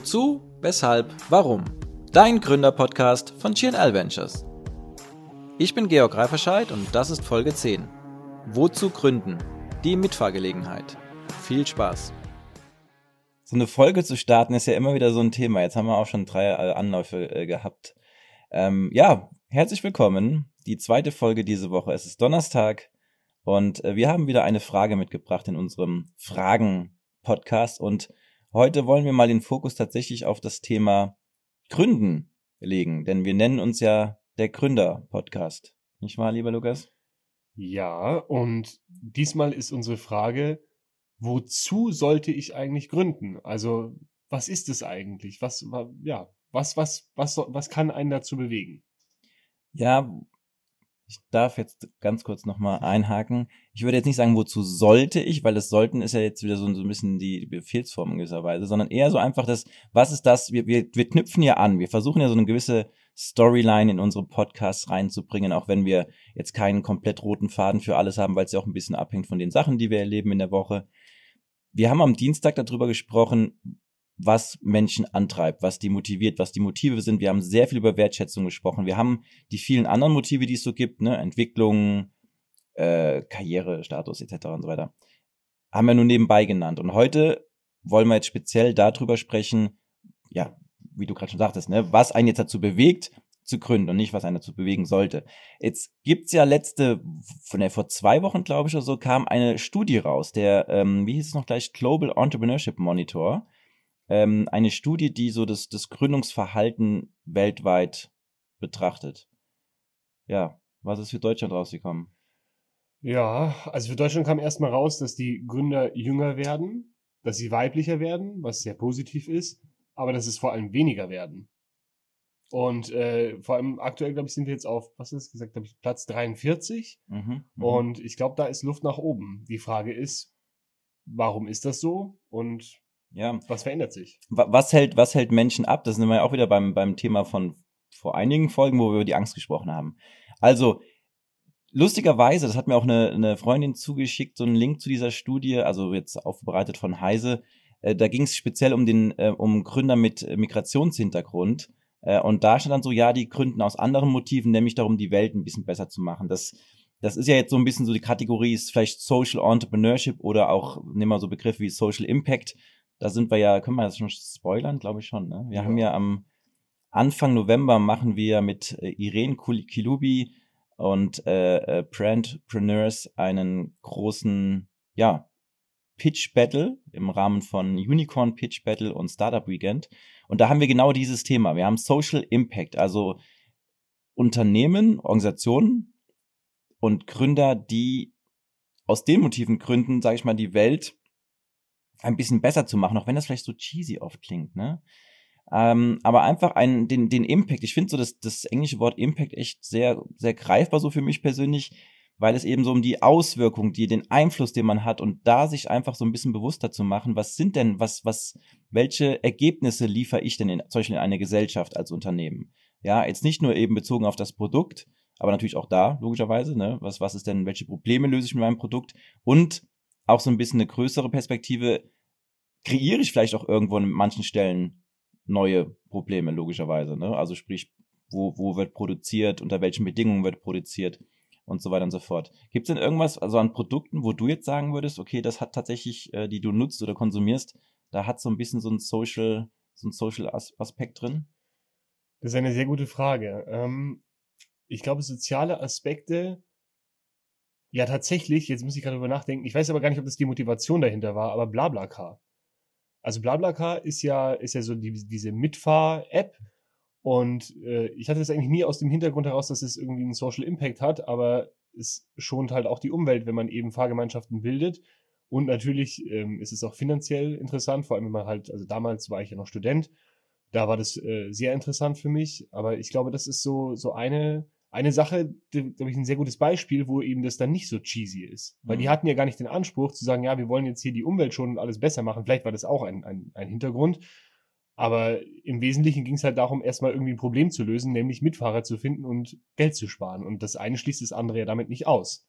Wozu, weshalb, warum? Dein Gründerpodcast von GNL Ventures. Ich bin Georg Reiferscheid und das ist Folge 10. Wozu gründen? Die Mitfahrgelegenheit. Viel Spaß. So eine Folge zu starten ist ja immer wieder so ein Thema. Jetzt haben wir auch schon drei äh, Anläufe äh, gehabt. Ähm, ja, herzlich willkommen. Die zweite Folge diese Woche. Es ist Donnerstag und äh, wir haben wieder eine Frage mitgebracht in unserem Fragen-Podcast und Heute wollen wir mal den Fokus tatsächlich auf das Thema Gründen legen, denn wir nennen uns ja der Gründer-Podcast. Nicht wahr, lieber Lukas? Ja, und diesmal ist unsere Frage, wozu sollte ich eigentlich gründen? Also, was ist es eigentlich? Was, ja, was, was, was, was kann einen dazu bewegen? Ja, ich darf jetzt ganz kurz nochmal einhaken. Ich würde jetzt nicht sagen, wozu sollte ich, weil das sollten ist ja jetzt wieder so, so ein bisschen die Befehlsform in gewisser Weise, sondern eher so einfach das, was ist das, wir, wir, wir knüpfen ja an, wir versuchen ja so eine gewisse Storyline in unsere Podcasts reinzubringen, auch wenn wir jetzt keinen komplett roten Faden für alles haben, weil es ja auch ein bisschen abhängt von den Sachen, die wir erleben in der Woche. Wir haben am Dienstag darüber gesprochen, was Menschen antreibt, was die motiviert, was die Motive sind. Wir haben sehr viel über Wertschätzung gesprochen. Wir haben die vielen anderen Motive, die es so gibt, ne, Entwicklung, äh, Karriere, Status etc. und so weiter, haben wir nur nebenbei genannt. Und heute wollen wir jetzt speziell darüber sprechen, ja, wie du gerade schon sagtest, ne, was einen jetzt dazu bewegt, zu gründen und nicht, was einen dazu bewegen sollte. Jetzt gibt's ja letzte, von der vor zwei Wochen, glaube ich, oder so, kam eine Studie raus, der, ähm, wie hieß es noch gleich, Global Entrepreneurship Monitor ähm, eine Studie, die so das, das Gründungsverhalten weltweit betrachtet. Ja, was ist für Deutschland rausgekommen? Ja, also für Deutschland kam erstmal raus, dass die Gründer jünger werden, dass sie weiblicher werden, was sehr positiv ist, aber dass es vor allem weniger werden. Und äh, vor allem aktuell, glaube ich, sind wir jetzt auf, was ist gesagt, glaube ich, Platz 43. Mhm, mhm, und ich glaube, da ist Luft nach oben. Die Frage ist, warum ist das so? Und ja. Was verändert sich? Was hält, was hält Menschen ab? Das sind wir ja auch wieder beim, beim Thema von vor einigen Folgen, wo wir über die Angst gesprochen haben. Also, lustigerweise, das hat mir auch eine, eine Freundin zugeschickt, so einen Link zu dieser Studie, also jetzt aufbereitet von Heise. Äh, da ging es speziell um den, äh, um Gründer mit Migrationshintergrund. Äh, und da stand dann so, ja, die gründen aus anderen Motiven, nämlich darum, die Welt ein bisschen besser zu machen. Das, das ist ja jetzt so ein bisschen so die Kategorie, ist vielleicht Social Entrepreneurship oder auch, nehmen wir so Begriffe wie Social Impact da sind wir ja, können wir das schon spoilern, glaube ich schon. Ne? Wir ja. haben ja am Anfang November machen wir mit äh, Irene Kilubi und äh, äh, Brandpreneurs einen großen, ja, Pitch Battle im Rahmen von Unicorn Pitch Battle und Startup Weekend. Und da haben wir genau dieses Thema. Wir haben Social Impact, also Unternehmen, Organisationen und Gründer, die aus den Motiven gründen, sage ich mal, die Welt ein bisschen besser zu machen, auch wenn das vielleicht so cheesy oft klingt, ne? Ähm, aber einfach einen, den, den Impact. Ich finde so das, das englische Wort Impact echt sehr, sehr greifbar so für mich persönlich, weil es eben so um die Auswirkung, die, den Einfluss, den man hat und da sich einfach so ein bisschen bewusster zu machen, was sind denn, was, was, welche Ergebnisse liefere ich denn in, zum Beispiel in eine Gesellschaft als Unternehmen? Ja, jetzt nicht nur eben bezogen auf das Produkt, aber natürlich auch da, logischerweise, ne? Was, was ist denn, welche Probleme löse ich mit meinem Produkt? Und auch so ein bisschen eine größere Perspektive, kreiere ich vielleicht auch irgendwo an manchen Stellen neue Probleme, logischerweise. Ne? Also sprich, wo, wo wird produziert, unter welchen Bedingungen wird produziert und so weiter und so fort. Gibt es denn irgendwas, also an Produkten, wo du jetzt sagen würdest, okay, das hat tatsächlich, äh, die du nutzt oder konsumierst, da hat so ein bisschen so ein Social, so ein Social Aspekt drin? Das ist eine sehr gute Frage. Ähm, ich glaube, soziale Aspekte ja, tatsächlich, jetzt muss ich gerade drüber nachdenken. Ich weiß aber gar nicht, ob das die Motivation dahinter war, aber Blablacar. Also Blablacar ist ja, ist ja so die, diese Mitfahr-App. Und äh, ich hatte das eigentlich nie aus dem Hintergrund heraus, dass es irgendwie einen Social Impact hat, aber es schont halt auch die Umwelt, wenn man eben Fahrgemeinschaften bildet. Und natürlich ähm, ist es auch finanziell interessant, vor allem wenn man halt, also damals war ich ja noch Student, da war das äh, sehr interessant für mich. Aber ich glaube, das ist so, so eine eine Sache, glaube ich, ein sehr gutes Beispiel, wo eben das dann nicht so cheesy ist. Weil mhm. die hatten ja gar nicht den Anspruch zu sagen, ja, wir wollen jetzt hier die Umwelt schon und alles besser machen. Vielleicht war das auch ein, ein, ein Hintergrund. Aber im Wesentlichen ging es halt darum, erstmal irgendwie ein Problem zu lösen, nämlich Mitfahrer zu finden und Geld zu sparen. Und das eine schließt das andere ja damit nicht aus.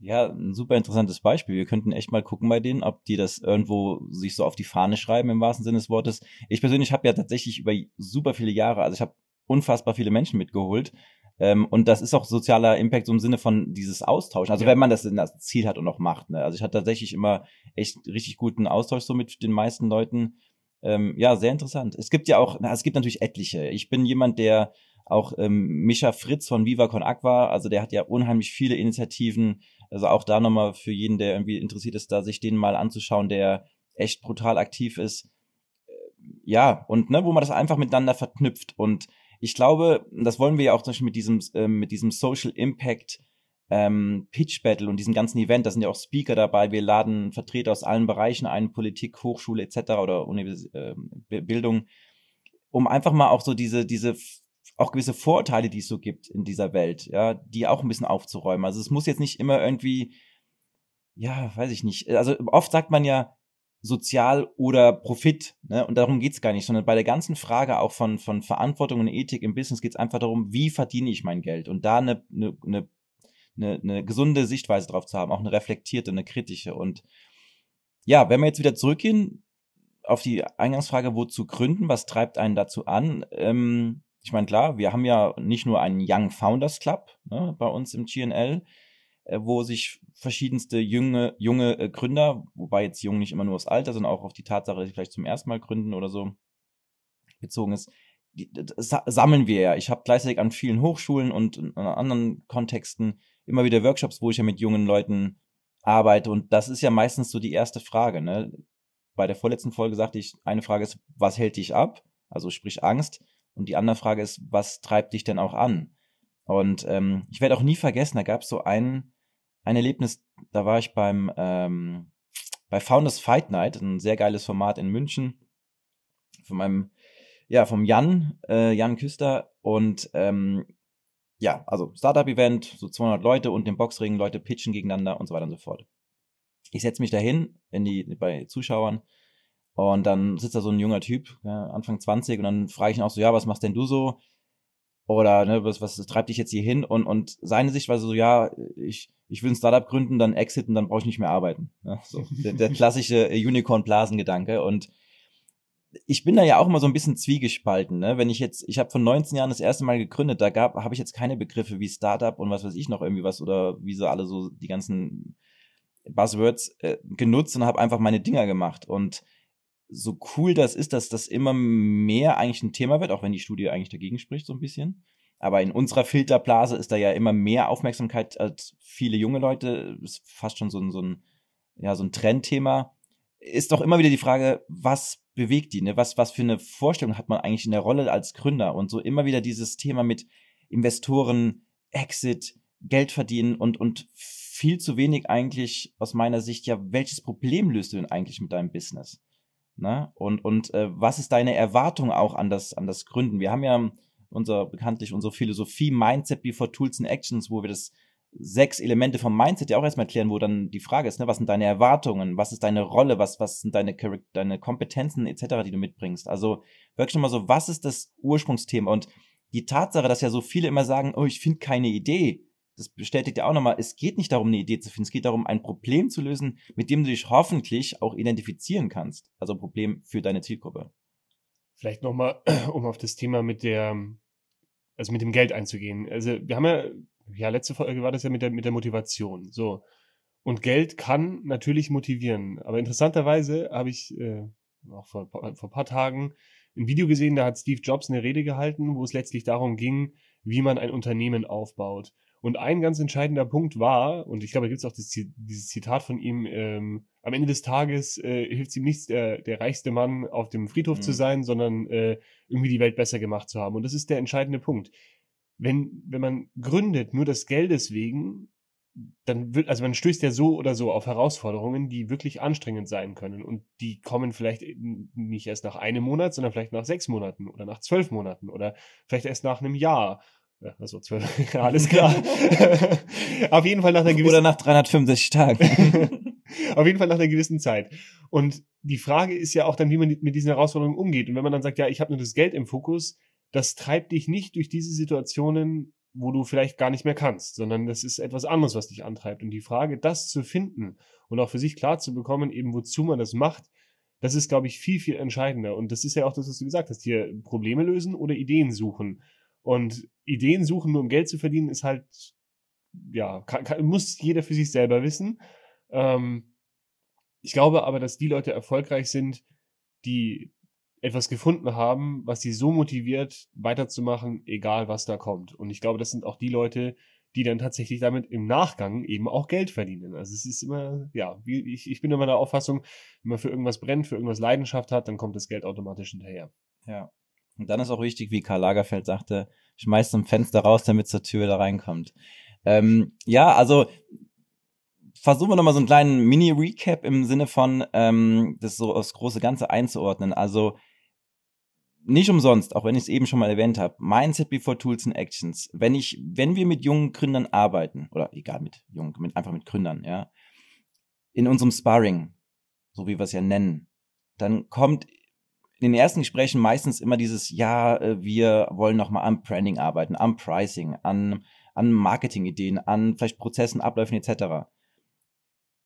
Ja, ein super interessantes Beispiel. Wir könnten echt mal gucken bei denen, ob die das irgendwo sich so auf die Fahne schreiben im wahrsten Sinne des Wortes. Ich persönlich habe ja tatsächlich über super viele Jahre, also ich habe unfassbar viele Menschen mitgeholt. Ähm, und das ist auch sozialer Impact so im Sinne von dieses Austauschen. Also ja. wenn man das, das Ziel hat und auch macht. Ne? Also ich hatte tatsächlich immer echt richtig guten Austausch so mit den meisten Leuten. Ähm, ja, sehr interessant. Es gibt ja auch, na, es gibt natürlich etliche. Ich bin jemand, der auch ähm, Mischa Fritz von Viva Con Aqua, also der hat ja unheimlich viele Initiativen. Also auch da nochmal für jeden, der irgendwie interessiert ist, da sich den mal anzuschauen, der echt brutal aktiv ist. Äh, ja, und ne, wo man das einfach miteinander verknüpft. Und ich glaube, das wollen wir ja auch zum Beispiel mit diesem, äh, mit diesem Social Impact ähm, Pitch Battle und diesem ganzen Event, da sind ja auch Speaker dabei, wir laden Vertreter aus allen Bereichen ein, Politik, Hochschule etc. oder Univers äh, Bildung, um einfach mal auch so diese, diese auch gewisse Vorteile, die es so gibt in dieser Welt, ja, die auch ein bisschen aufzuräumen. Also es muss jetzt nicht immer irgendwie, ja, weiß ich nicht. Also oft sagt man ja sozial oder Profit, ne? Und darum geht's gar nicht, sondern bei der ganzen Frage auch von, von Verantwortung und Ethik im Business geht's einfach darum, wie verdiene ich mein Geld und da eine, eine, eine, eine, gesunde Sichtweise drauf zu haben, auch eine reflektierte, eine kritische. Und ja, wenn wir jetzt wieder zurückgehen auf die Eingangsfrage, wozu gründen, was treibt einen dazu an? Ähm, ich meine, klar, wir haben ja nicht nur einen Young Founders Club ne, bei uns im GNL, wo sich verschiedenste junge, junge äh, Gründer, wobei jetzt jung nicht immer nur aufs Alter, sondern auch auf die Tatsache, dass sie vielleicht zum ersten Mal gründen oder so bezogen ist, die, sammeln wir ja. Ich habe gleichzeitig an vielen Hochschulen und in anderen Kontexten immer wieder Workshops, wo ich ja mit jungen Leuten arbeite. Und das ist ja meistens so die erste Frage. Ne? Bei der vorletzten Folge sagte ich, eine Frage ist, was hält dich ab? Also sprich Angst. Und die andere Frage ist, was treibt dich denn auch an? Und ähm, ich werde auch nie vergessen, da gab es so ein, ein Erlebnis, da war ich beim ähm, bei Founders Fight Night, ein sehr geiles Format in München, von meinem, ja, vom Jan, äh, Jan Küster und ähm, ja, also Startup-Event, so 200 Leute und den Boxring, Leute pitchen gegeneinander und so weiter und so fort. Ich setze mich dahin in die, bei Zuschauern und dann sitzt da so ein junger Typ, ja, Anfang 20, und dann frage ich ihn auch so, ja, was machst denn du so? Oder ne, was, was treibt dich jetzt hier hin? Und, und seine Sichtweise so, ja, ich, ich will ein Startup gründen, dann exiten, dann brauche ich nicht mehr arbeiten. Ja, so, der, der klassische Unicorn-Blasen-Gedanke. Und ich bin da ja auch immer so ein bisschen zwiegespalten, ne? Wenn ich jetzt, ich habe von 19 Jahren das erste Mal gegründet, da gab, habe ich jetzt keine Begriffe wie Startup und was weiß ich noch irgendwie was oder wie so alle so die ganzen Buzzwords äh, genutzt und habe einfach meine Dinger gemacht und so cool das ist, dass das immer mehr eigentlich ein Thema wird, auch wenn die Studie eigentlich dagegen spricht, so ein bisschen. Aber in unserer Filterblase ist da ja immer mehr Aufmerksamkeit als viele junge Leute. Ist fast schon so ein, so ein, ja, so ein Trendthema. Ist doch immer wieder die Frage, was bewegt die, ne? Was, was für eine Vorstellung hat man eigentlich in der Rolle als Gründer? Und so immer wieder dieses Thema mit Investoren, Exit, Geld verdienen und, und viel zu wenig eigentlich aus meiner Sicht, ja, welches Problem löst du denn eigentlich mit deinem Business? Ne? Und, und äh, was ist deine Erwartung auch an das, an das Gründen? Wir haben ja unser, bekanntlich unsere Philosophie Mindset before Tools and Actions, wo wir das sechs Elemente vom Mindset ja auch erstmal erklären, wo dann die Frage ist, ne, was sind deine Erwartungen, was ist deine Rolle, was, was sind deine, deine Kompetenzen etc., die du mitbringst. Also wirklich nochmal so, was ist das Ursprungsthema? Und die Tatsache, dass ja so viele immer sagen, oh, ich finde keine Idee, das bestätigt ja auch nochmal, es geht nicht darum, eine Idee zu finden, es geht darum, ein Problem zu lösen, mit dem du dich hoffentlich auch identifizieren kannst. Also ein Problem für deine Zielgruppe. Vielleicht nochmal, um auf das Thema mit der, also mit dem Geld einzugehen. Also wir haben ja, ja, letzte Folge war das ja mit der, mit der Motivation. So. Und Geld kann natürlich motivieren. Aber interessanterweise habe ich äh, auch vor, vor ein paar Tagen ein Video gesehen, da hat Steve Jobs eine Rede gehalten, wo es letztlich darum ging, wie man ein Unternehmen aufbaut. Und ein ganz entscheidender Punkt war, und ich glaube, da gibt es auch das, dieses Zitat von ihm, ähm, am Ende des Tages äh, hilft es ihm nichts, der, der reichste Mann auf dem Friedhof mhm. zu sein, sondern äh, irgendwie die Welt besser gemacht zu haben. Und das ist der entscheidende Punkt. Wenn, wenn man gründet, nur des Geldes wegen, dann wird, also man stößt ja so oder so auf Herausforderungen, die wirklich anstrengend sein können. Und die kommen vielleicht nicht erst nach einem Monat, sondern vielleicht nach sechs Monaten oder nach zwölf Monaten oder vielleicht erst nach einem Jahr ja, also zwölf, ja, alles klar. Auf jeden Fall nach einer gewissen Oder nach 365 Tagen. Auf jeden Fall nach einer gewissen Zeit. Und die Frage ist ja auch dann, wie man mit diesen Herausforderungen umgeht. Und wenn man dann sagt, ja, ich habe nur das Geld im Fokus, das treibt dich nicht durch diese Situationen wo du vielleicht gar nicht mehr kannst, sondern das ist etwas anderes, was dich antreibt. Und die Frage, das zu finden und auch für sich klar zu bekommen, eben wozu man das macht, das ist, glaube ich, viel, viel entscheidender. Und das ist ja auch das, was du gesagt hast, hier Probleme lösen oder Ideen suchen. Und Ideen suchen, nur um Geld zu verdienen, ist halt, ja, kann, kann, muss jeder für sich selber wissen. Ähm, ich glaube aber, dass die Leute erfolgreich sind, die etwas gefunden haben, was sie so motiviert, weiterzumachen, egal was da kommt. Und ich glaube, das sind auch die Leute, die dann tatsächlich damit im Nachgang eben auch Geld verdienen. Also es ist immer, ja, ich, ich bin immer der Auffassung, wenn man für irgendwas brennt, für irgendwas Leidenschaft hat, dann kommt das Geld automatisch hinterher. Ja. Und dann ist auch wichtig, wie Karl Lagerfeld sagte, schmeißt zum Fenster raus, damit zur Tür da reinkommt. Ähm, ja, also versuchen wir nochmal so einen kleinen Mini-Recap im Sinne von, ähm, das so aufs große Ganze einzuordnen. Also nicht umsonst, auch wenn ich es eben schon mal erwähnt habe, Mindset before Tools and Actions. Wenn ich, wenn wir mit jungen Gründern arbeiten, oder egal mit jungen, mit, einfach mit Gründern, ja, in unserem Sparring, so wie wir es ja nennen, dann kommt in den ersten Gesprächen meistens immer dieses, ja, äh, wir wollen nochmal am Branding arbeiten, am Pricing, an, an Marketingideen, an vielleicht Prozessen, Abläufen etc.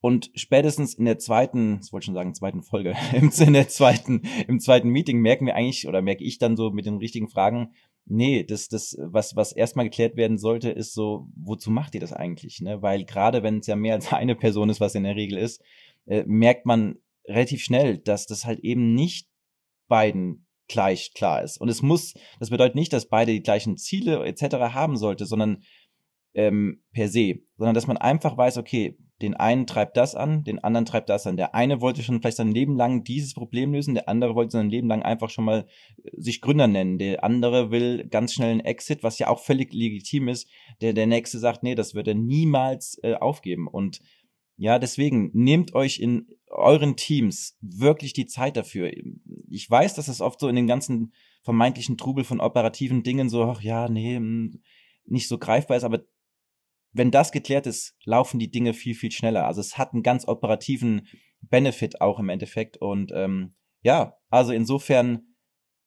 Und spätestens in der zweiten, ich wollte schon sagen, zweiten Folge, im, in der zweiten, im zweiten Meeting merken wir eigentlich, oder merke ich dann so mit den richtigen Fragen, nee, das, das, was, was erstmal geklärt werden sollte, ist so, wozu macht ihr das eigentlich? Ne? Weil gerade wenn es ja mehr als eine Person ist, was in der Regel ist, äh, merkt man relativ schnell, dass das halt eben nicht beiden gleich klar ist. Und es muss, das bedeutet nicht, dass beide die gleichen Ziele etc. haben sollte, sondern ähm, per se, sondern dass man einfach weiß, okay, den einen treibt das an, den anderen treibt das an. Der eine wollte schon vielleicht sein Leben lang dieses Problem lösen, der andere wollte sein Leben lang einfach schon mal äh, sich Gründer nennen. Der andere will ganz schnell einen Exit, was ja auch völlig legitim ist. Der, der nächste sagt, nee, das wird er niemals äh, aufgeben. Und ja, deswegen nehmt euch in euren Teams wirklich die Zeit dafür. Ich weiß, dass es oft so in den ganzen vermeintlichen Trubel von operativen Dingen so, ach ja, nee, hm, nicht so greifbar ist, aber wenn das geklärt ist, laufen die Dinge viel, viel schneller. Also es hat einen ganz operativen Benefit auch im Endeffekt. Und ähm, ja, also insofern,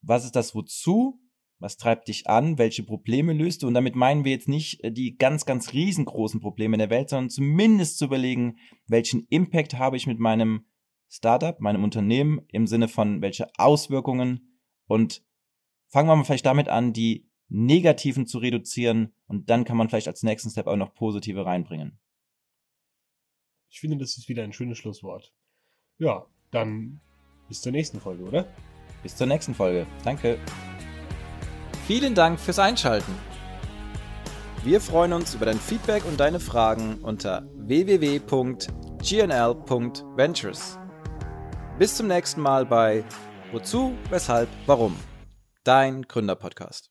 was ist das wozu? Was treibt dich an? Welche Probleme löst du? Und damit meinen wir jetzt nicht äh, die ganz, ganz riesengroßen Probleme in der Welt, sondern zumindest zu überlegen, welchen Impact habe ich mit meinem Startup, meinem Unternehmen im Sinne von welche Auswirkungen und fangen wir mal vielleicht damit an, die negativen zu reduzieren und dann kann man vielleicht als nächsten Step auch noch positive reinbringen. Ich finde, das ist wieder ein schönes Schlusswort. Ja, dann bis zur nächsten Folge, oder? Bis zur nächsten Folge. Danke. Vielen Dank fürs Einschalten. Wir freuen uns über dein Feedback und deine Fragen unter www.gnl.ventures. Bis zum nächsten Mal bei Wozu, Weshalb, Warum? Dein Gründerpodcast.